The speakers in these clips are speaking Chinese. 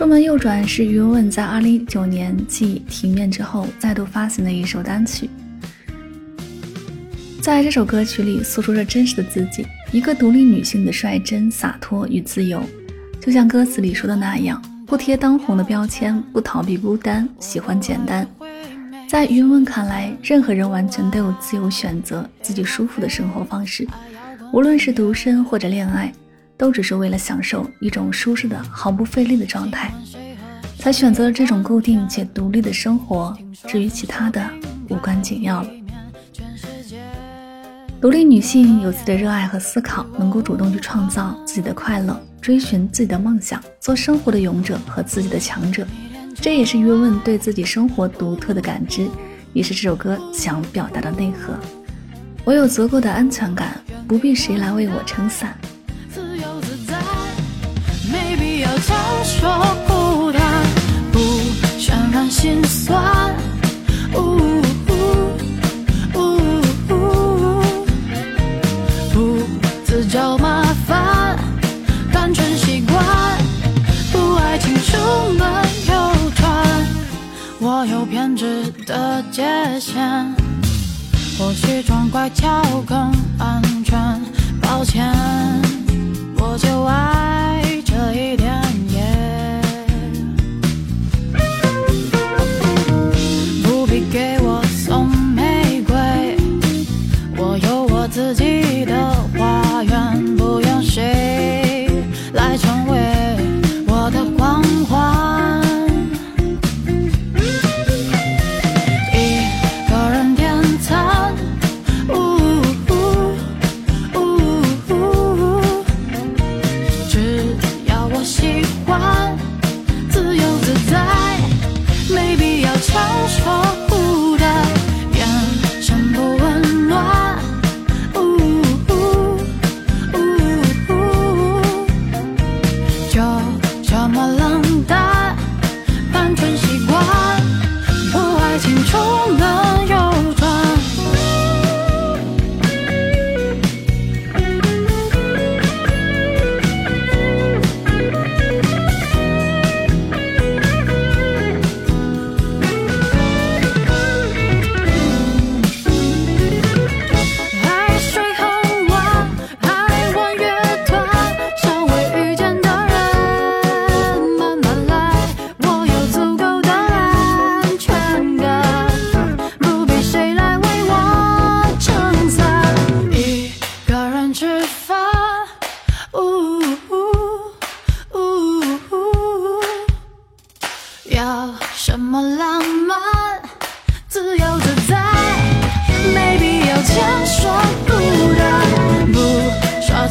出门右转是余文文在2019年继《体面》之后再度发行的一首单曲。在这首歌曲里，诉说着真实的自己，一个独立女性的率真、洒脱与自由。就像歌词里说的那样，不贴当红的标签，不逃避孤单，喜欢简单。在余文文看来，任何人完全都有自由选择自己舒服的生活方式，无论是独身或者恋爱。都只是为了享受一种舒适的、毫不费力的状态，才选择了这种固定且独立的生活。至于其他的，无关紧要了。独立女性有自己的热爱和思考，能够主动去创造自己的快乐，追寻自己的梦想，做生活的勇者和自己的强者。这也是约问对自己生活独特的感知，也是这首歌想表达的内核。我有足够的安全感，不必谁来为我撑伞。强说孤单，不渲染心酸。呜呜呜呜不自找麻烦，单纯习惯。不爱情出门右转，我有偏执的界限。或许装乖巧更安全。抱歉，我就爱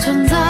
전달